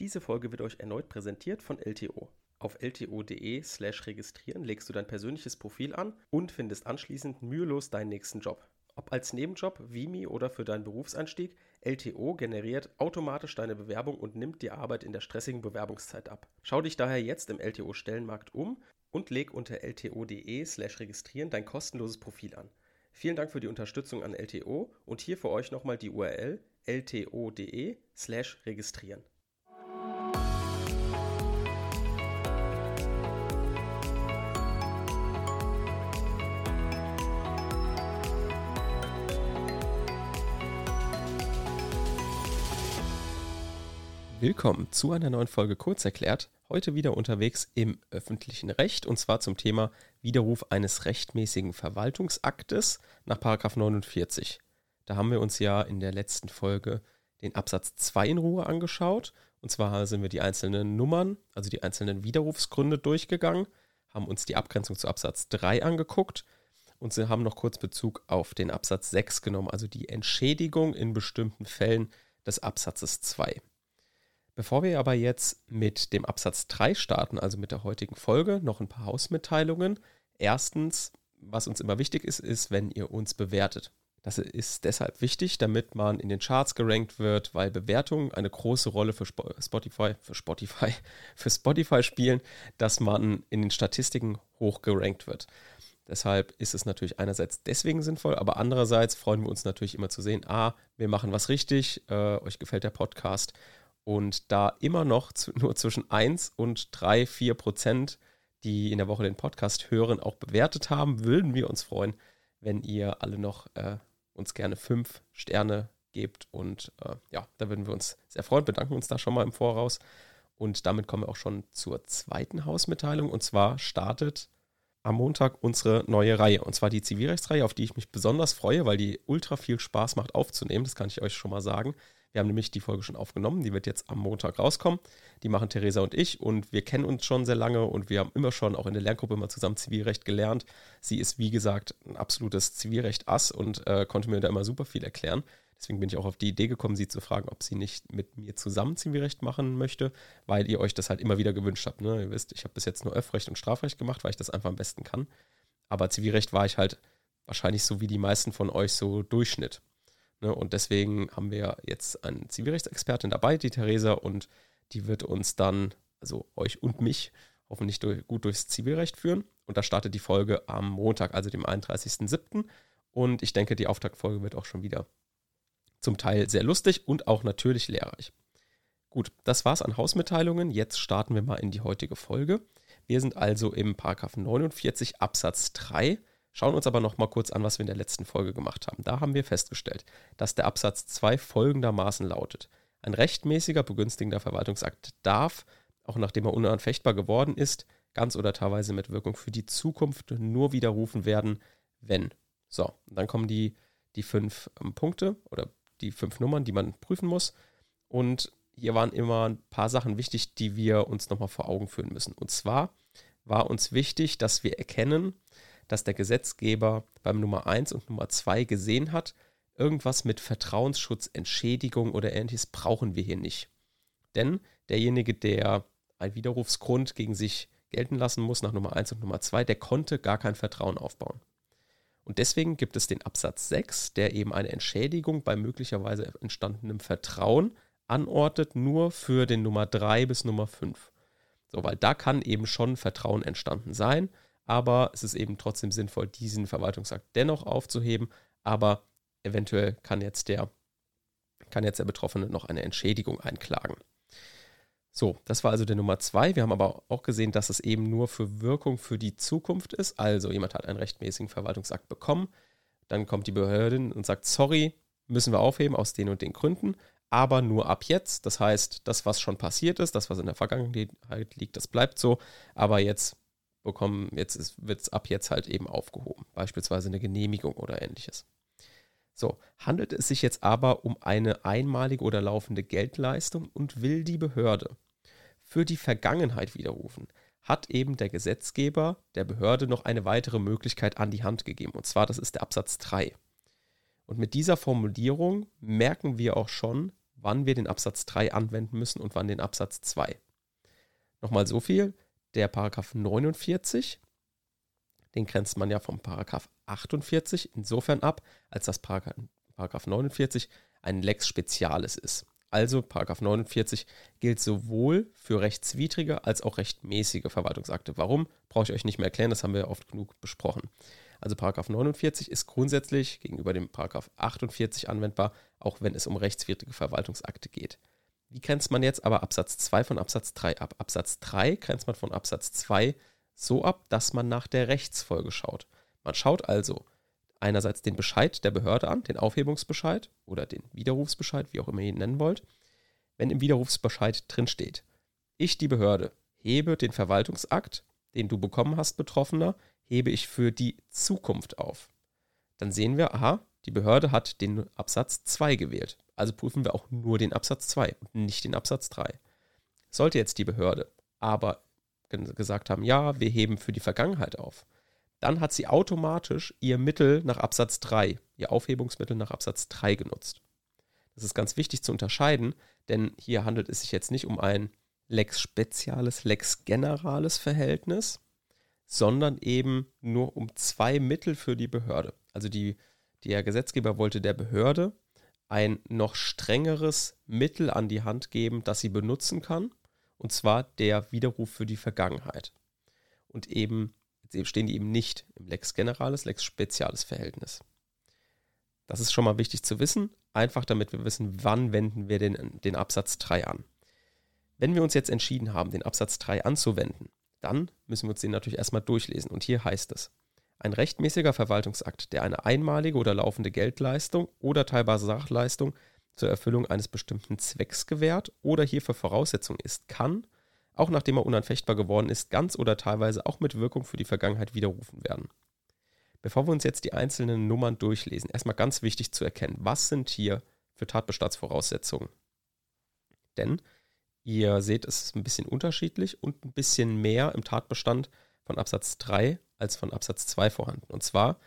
Diese Folge wird euch erneut präsentiert von LTO. Auf lto.de slash registrieren legst du dein persönliches Profil an und findest anschließend mühelos deinen nächsten Job. Ob als Nebenjob, Vimi oder für deinen Berufseinstieg, LTO generiert automatisch deine Bewerbung und nimmt die Arbeit in der stressigen Bewerbungszeit ab. Schau dich daher jetzt im LTO-Stellenmarkt um und leg unter lto.de slash registrieren dein kostenloses Profil an. Vielen Dank für die Unterstützung an LTO und hier für euch nochmal die URL lto.de slash registrieren. Willkommen zu einer neuen Folge Kurzerklärt. Heute wieder unterwegs im öffentlichen Recht und zwar zum Thema Widerruf eines rechtmäßigen Verwaltungsaktes nach 49. Da haben wir uns ja in der letzten Folge den Absatz 2 in Ruhe angeschaut. Und zwar sind wir die einzelnen Nummern, also die einzelnen Widerrufsgründe durchgegangen, haben uns die Abgrenzung zu Absatz 3 angeguckt und sie haben noch kurz Bezug auf den Absatz 6 genommen, also die Entschädigung in bestimmten Fällen des Absatzes 2. Bevor wir aber jetzt mit dem Absatz 3 starten, also mit der heutigen Folge, noch ein paar Hausmitteilungen. Erstens, was uns immer wichtig ist, ist, wenn ihr uns bewertet. Das ist deshalb wichtig, damit man in den Charts gerankt wird, weil Bewertungen eine große Rolle für Spotify, für Spotify, für Spotify spielen, dass man in den Statistiken hoch gerankt wird. Deshalb ist es natürlich einerseits deswegen sinnvoll, aber andererseits freuen wir uns natürlich immer zu sehen, ah, wir machen was richtig, äh, euch gefällt der Podcast und da immer noch zu, nur zwischen 1 und 3, 4 Prozent, die in der Woche den Podcast hören, auch bewertet haben, würden wir uns freuen, wenn ihr alle noch äh, uns gerne 5 Sterne gebt. Und äh, ja, da würden wir uns sehr freuen, bedanken uns da schon mal im Voraus. Und damit kommen wir auch schon zur zweiten Hausmitteilung. Und zwar startet am Montag unsere neue Reihe. Und zwar die Zivilrechtsreihe, auf die ich mich besonders freue, weil die ultra viel Spaß macht aufzunehmen. Das kann ich euch schon mal sagen. Wir haben nämlich die Folge schon aufgenommen, die wird jetzt am Montag rauskommen. Die machen Theresa und ich und wir kennen uns schon sehr lange und wir haben immer schon auch in der Lerngruppe immer zusammen Zivilrecht gelernt. Sie ist, wie gesagt, ein absolutes Zivilrecht-Ass und äh, konnte mir da immer super viel erklären. Deswegen bin ich auch auf die Idee gekommen, sie zu fragen, ob sie nicht mit mir zusammen Zivilrecht machen möchte, weil ihr euch das halt immer wieder gewünscht habt. Ne? Ihr wisst, ich habe bis jetzt nur Öffrecht und Strafrecht gemacht, weil ich das einfach am besten kann. Aber Zivilrecht war ich halt wahrscheinlich so wie die meisten von euch so Durchschnitt. Ne? Und deswegen haben wir jetzt eine Zivilrechtsexpertin dabei, die Theresa, und die wird uns dann, also euch und mich, hoffentlich durch, gut durchs Zivilrecht führen. Und da startet die Folge am Montag, also dem 31.07. Und ich denke, die Auftaktfolge wird auch schon wieder zum Teil sehr lustig und auch natürlich lehrreich. Gut, das war's an Hausmitteilungen. Jetzt starten wir mal in die heutige Folge. Wir sind also im Paragraph 49 Absatz 3 Schauen uns aber noch mal kurz an, was wir in der letzten Folge gemacht haben. Da haben wir festgestellt, dass der Absatz 2 folgendermaßen lautet. Ein rechtmäßiger begünstigender Verwaltungsakt darf, auch nachdem er unanfechtbar geworden ist, ganz oder teilweise mit Wirkung für die Zukunft nur widerrufen werden, wenn. So, dann kommen die, die fünf ähm, Punkte oder die fünf Nummern, die man prüfen muss. Und hier waren immer ein paar Sachen wichtig, die wir uns nochmal vor Augen führen müssen. Und zwar war uns wichtig, dass wir erkennen, dass der Gesetzgeber beim Nummer 1 und Nummer 2 gesehen hat, irgendwas mit Vertrauensschutz, Entschädigung oder ähnliches brauchen wir hier nicht. Denn derjenige, der einen Widerrufsgrund gegen sich gelten lassen muss nach Nummer 1 und Nummer 2, der konnte gar kein Vertrauen aufbauen. Und deswegen gibt es den Absatz 6, der eben eine Entschädigung bei möglicherweise entstandenem Vertrauen anordnet, nur für den Nummer 3 bis Nummer 5. So, weil da kann eben schon Vertrauen entstanden sein aber es ist eben trotzdem sinnvoll, diesen Verwaltungsakt dennoch aufzuheben, aber eventuell kann jetzt der, kann jetzt der Betroffene noch eine Entschädigung einklagen. So, das war also der Nummer zwei. Wir haben aber auch gesehen, dass es eben nur für Wirkung für die Zukunft ist. Also jemand hat einen rechtmäßigen Verwaltungsakt bekommen, dann kommt die Behörde und sagt, sorry, müssen wir aufheben aus den und den Gründen, aber nur ab jetzt. Das heißt, das, was schon passiert ist, das, was in der Vergangenheit liegt, das bleibt so. Aber jetzt bekommen, jetzt wird es ab jetzt halt eben aufgehoben, beispielsweise eine Genehmigung oder ähnliches. So, handelt es sich jetzt aber um eine einmalige oder laufende Geldleistung und will die Behörde für die Vergangenheit widerrufen, hat eben der Gesetzgeber der Behörde noch eine weitere Möglichkeit an die Hand gegeben. Und zwar, das ist der Absatz 3. Und mit dieser Formulierung merken wir auch schon, wann wir den Absatz 3 anwenden müssen und wann den Absatz 2. Nochmal so viel, der Paragraph 49, den grenzt man ja vom Paragraph 48 insofern ab, als das Paragraph 49 ein Lex Spezialis ist. Also Paragraph 49 gilt sowohl für rechtswidrige als auch rechtmäßige Verwaltungsakte. Warum? Brauche ich euch nicht mehr erklären, das haben wir oft genug besprochen. Also Paragraph 49 ist grundsätzlich gegenüber dem Paragraph 48 anwendbar, auch wenn es um rechtswidrige Verwaltungsakte geht. Wie grenzt man jetzt aber Absatz 2 von Absatz 3 ab? Absatz 3 grenzt man von Absatz 2 so ab, dass man nach der Rechtsfolge schaut. Man schaut also einerseits den Bescheid der Behörde an, den Aufhebungsbescheid oder den Widerrufsbescheid, wie auch immer ihr ihn nennen wollt. Wenn im Widerrufsbescheid drin steht, ich, die Behörde, hebe den Verwaltungsakt, den du bekommen hast, Betroffener, hebe ich für die Zukunft auf. Dann sehen wir, aha, die Behörde hat den Absatz 2 gewählt. Also prüfen wir auch nur den Absatz 2 und nicht den Absatz 3. Sollte jetzt die Behörde aber gesagt haben, ja, wir heben für die Vergangenheit auf, dann hat sie automatisch ihr Mittel nach Absatz 3, ihr Aufhebungsmittel nach Absatz 3 genutzt. Das ist ganz wichtig zu unterscheiden, denn hier handelt es sich jetzt nicht um ein Lex Speziales, Lex Generales Verhältnis, sondern eben nur um zwei Mittel für die Behörde. Also die, der Gesetzgeber wollte der Behörde ein noch strengeres Mittel an die Hand geben, das sie benutzen kann, und zwar der Widerruf für die Vergangenheit. Und eben stehen die eben nicht im Lex Generales, Lex Speziales Verhältnis. Das ist schon mal wichtig zu wissen, einfach damit wir wissen, wann wenden wir den, den Absatz 3 an. Wenn wir uns jetzt entschieden haben, den Absatz 3 anzuwenden, dann müssen wir uns den natürlich erstmal durchlesen. Und hier heißt es, ein rechtmäßiger Verwaltungsakt, der eine einmalige oder laufende Geldleistung oder teilbare Sachleistung zur Erfüllung eines bestimmten Zwecks gewährt oder hierfür Voraussetzung ist, kann auch nachdem er unanfechtbar geworden ist, ganz oder teilweise auch mit Wirkung für die Vergangenheit widerrufen werden. Bevor wir uns jetzt die einzelnen Nummern durchlesen, erstmal ganz wichtig zu erkennen, was sind hier für Tatbestandsvoraussetzungen. Denn ihr seht, es ist ein bisschen unterschiedlich und ein bisschen mehr im Tatbestand von Absatz 3 als von Absatz 2 vorhanden. Und zwar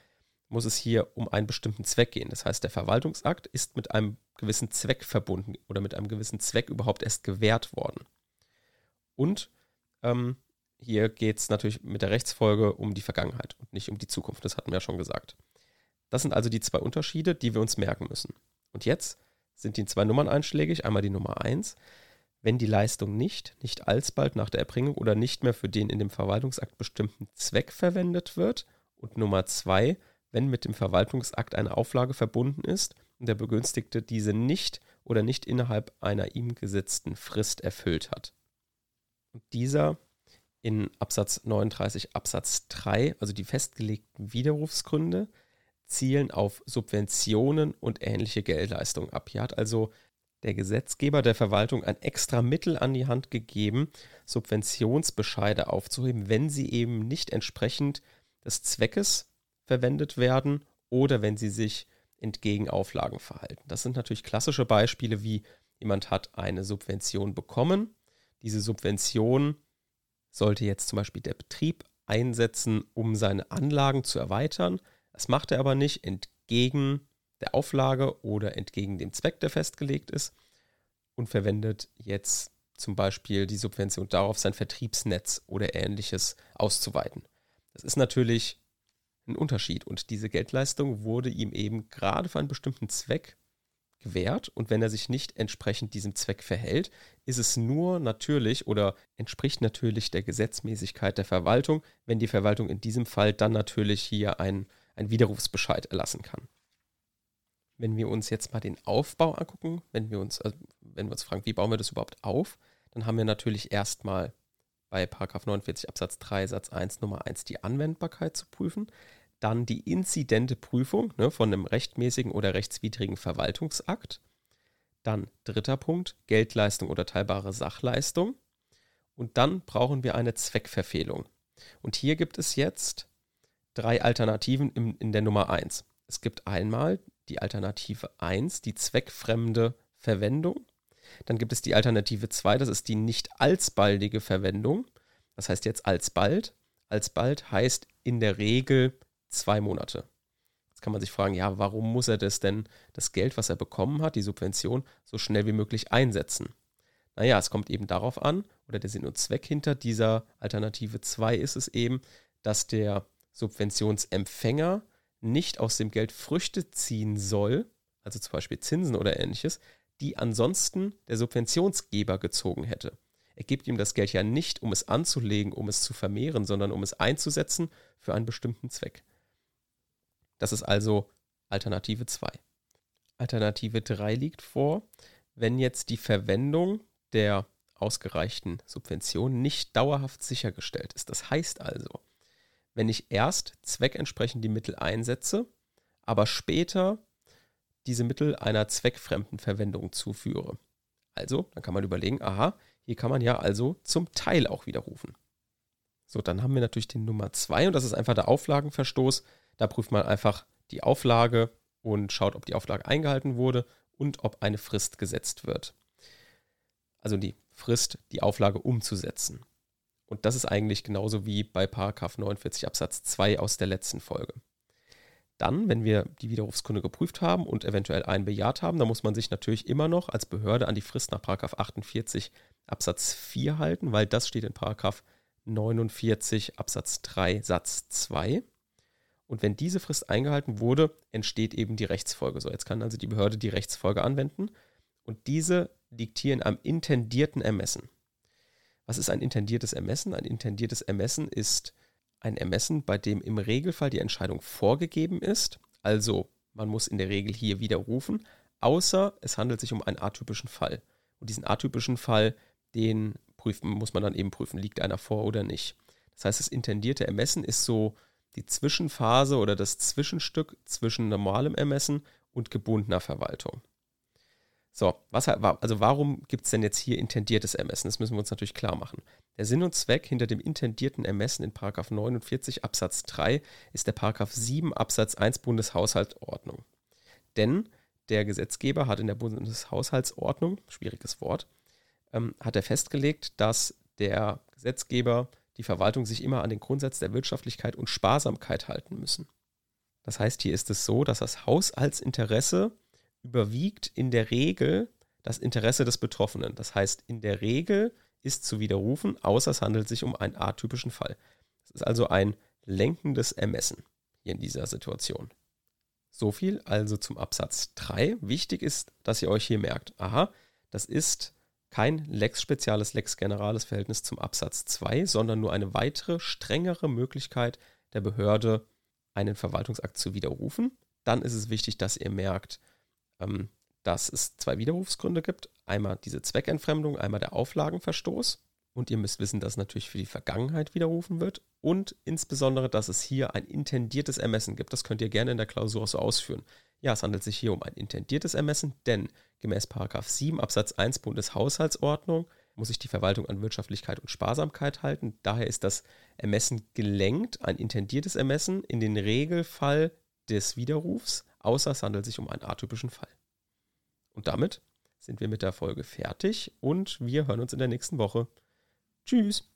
muss es hier um einen bestimmten Zweck gehen. Das heißt, der Verwaltungsakt ist mit einem gewissen Zweck verbunden oder mit einem gewissen Zweck überhaupt erst gewährt worden. Und ähm, hier geht es natürlich mit der Rechtsfolge um die Vergangenheit und nicht um die Zukunft. Das hatten wir ja schon gesagt. Das sind also die zwei Unterschiede, die wir uns merken müssen. Und jetzt sind die zwei Nummern einschlägig. Einmal die Nummer 1. Wenn die Leistung nicht, nicht alsbald nach der Erbringung oder nicht mehr für den in dem Verwaltungsakt bestimmten Zweck verwendet wird. Und Nummer 2. Wenn mit dem Verwaltungsakt eine Auflage verbunden ist und der Begünstigte diese nicht oder nicht innerhalb einer ihm gesetzten Frist erfüllt hat. Und dieser in Absatz 39 Absatz 3, also die festgelegten Widerrufsgründe, zielen auf Subventionen und ähnliche Geldleistungen ab. Hier hat also der Gesetzgeber der Verwaltung ein extra Mittel an die Hand gegeben, Subventionsbescheide aufzuheben, wenn sie eben nicht entsprechend des Zweckes verwendet werden oder wenn sie sich entgegen Auflagen verhalten. Das sind natürlich klassische Beispiele, wie jemand hat eine Subvention bekommen diese Subvention sollte jetzt zum Beispiel der Betrieb einsetzen, um seine Anlagen zu erweitern. Das macht er aber nicht entgegen der Auflage oder entgegen dem Zweck, der festgelegt ist und verwendet jetzt zum Beispiel die Subvention darauf, sein Vertriebsnetz oder ähnliches auszuweiten. Das ist natürlich ein Unterschied und diese Geldleistung wurde ihm eben gerade für einen bestimmten Zweck gewährt und wenn er sich nicht entsprechend diesem Zweck verhält, ist es nur natürlich oder entspricht natürlich der Gesetzmäßigkeit der Verwaltung, wenn die Verwaltung in diesem Fall dann natürlich hier ein, ein Widerrufsbescheid erlassen kann. Wenn wir uns jetzt mal den Aufbau angucken, wenn wir uns, also wenn wir uns fragen, wie bauen wir das überhaupt auf, dann haben wir natürlich erstmal bei 49 Absatz 3 Satz 1 Nummer 1 die Anwendbarkeit zu prüfen dann die inzidente Prüfung ne, von einem rechtmäßigen oder rechtswidrigen Verwaltungsakt. Dann dritter Punkt, Geldleistung oder teilbare Sachleistung. Und dann brauchen wir eine Zweckverfehlung. Und hier gibt es jetzt drei Alternativen in, in der Nummer 1. Es gibt einmal die Alternative 1, die zweckfremde Verwendung. Dann gibt es die Alternative 2, das ist die nicht alsbaldige Verwendung. Das heißt jetzt alsbald. Alsbald heißt in der Regel zwei Monate. Jetzt kann man sich fragen, ja, warum muss er das denn, das Geld, was er bekommen hat, die Subvention, so schnell wie möglich einsetzen? Naja, es kommt eben darauf an, oder der Sinn und Zweck hinter dieser Alternative 2 ist es eben, dass der Subventionsempfänger nicht aus dem Geld Früchte ziehen soll, also zum Beispiel Zinsen oder ähnliches, die ansonsten der Subventionsgeber gezogen hätte. Er gibt ihm das Geld ja nicht, um es anzulegen, um es zu vermehren, sondern um es einzusetzen für einen bestimmten Zweck. Das ist also Alternative 2. Alternative 3 liegt vor, wenn jetzt die Verwendung der ausgereichten Subvention nicht dauerhaft sichergestellt ist. Das heißt also, wenn ich erst zweckentsprechend die Mittel einsetze, aber später diese Mittel einer zweckfremden Verwendung zuführe. Also, dann kann man überlegen, aha, hier kann man ja also zum Teil auch widerrufen. So, dann haben wir natürlich den Nummer 2 und das ist einfach der Auflagenverstoß. Da prüft man einfach die Auflage und schaut, ob die Auflage eingehalten wurde und ob eine Frist gesetzt wird. Also die Frist, die Auflage umzusetzen. Und das ist eigentlich genauso wie bei 49 Absatz 2 aus der letzten Folge. Dann, wenn wir die Widerrufskunde geprüft haben und eventuell einen bejaht haben, dann muss man sich natürlich immer noch als Behörde an die Frist nach 48 Absatz 4 halten, weil das steht in 49 Absatz 3 Satz 2. Und wenn diese Frist eingehalten wurde, entsteht eben die Rechtsfolge. So, jetzt kann also die Behörde die Rechtsfolge anwenden und diese diktieren am intendierten Ermessen. Was ist ein intendiertes Ermessen? Ein intendiertes Ermessen ist ein Ermessen, bei dem im Regelfall die Entscheidung vorgegeben ist. Also man muss in der Regel hier widerrufen, außer es handelt sich um einen atypischen Fall. Und diesen atypischen Fall, den prüfen, muss man dann eben prüfen, liegt einer vor oder nicht. Das heißt, das intendierte Ermessen ist so die Zwischenphase oder das Zwischenstück zwischen normalem Ermessen und gebundener Verwaltung. So, was, also warum gibt es denn jetzt hier intendiertes Ermessen? Das müssen wir uns natürlich klar machen. Der Sinn und Zweck hinter dem intendierten Ermessen in 49 Absatz 3 ist der 7 Absatz 1 Bundeshaushaltsordnung. Denn der Gesetzgeber hat in der Bundeshaushaltsordnung, schwieriges Wort, ähm, hat er festgelegt, dass der Gesetzgeber die Verwaltung sich immer an den Grundsatz der Wirtschaftlichkeit und Sparsamkeit halten müssen. Das heißt, hier ist es so, dass das Haushaltsinteresse überwiegt in der Regel das Interesse des Betroffenen. Das heißt, in der Regel ist zu widerrufen, außer es handelt sich um einen atypischen Fall. Es ist also ein lenkendes Ermessen hier in dieser Situation. So viel also zum Absatz 3. Wichtig ist, dass ihr euch hier merkt, aha, das ist kein Lex Speziales, Lex Generales Verhältnis zum Absatz 2, sondern nur eine weitere, strengere Möglichkeit der Behörde, einen Verwaltungsakt zu widerrufen. Dann ist es wichtig, dass ihr merkt, ähm, dass es zwei Widerrufsgründe gibt. Einmal diese Zweckentfremdung, einmal der Auflagenverstoß. Und ihr müsst wissen, dass natürlich für die Vergangenheit widerrufen wird. Und insbesondere, dass es hier ein intendiertes Ermessen gibt. Das könnt ihr gerne in der Klausur so ausführen. Ja, es handelt sich hier um ein intendiertes Ermessen, denn gemäß 7 Absatz 1 Bundeshaushaltsordnung muss sich die Verwaltung an Wirtschaftlichkeit und Sparsamkeit halten. Daher ist das Ermessen gelenkt, ein intendiertes Ermessen in den Regelfall des Widerrufs, außer es handelt sich um einen atypischen Fall. Und damit sind wir mit der Folge fertig und wir hören uns in der nächsten Woche. Tschüss.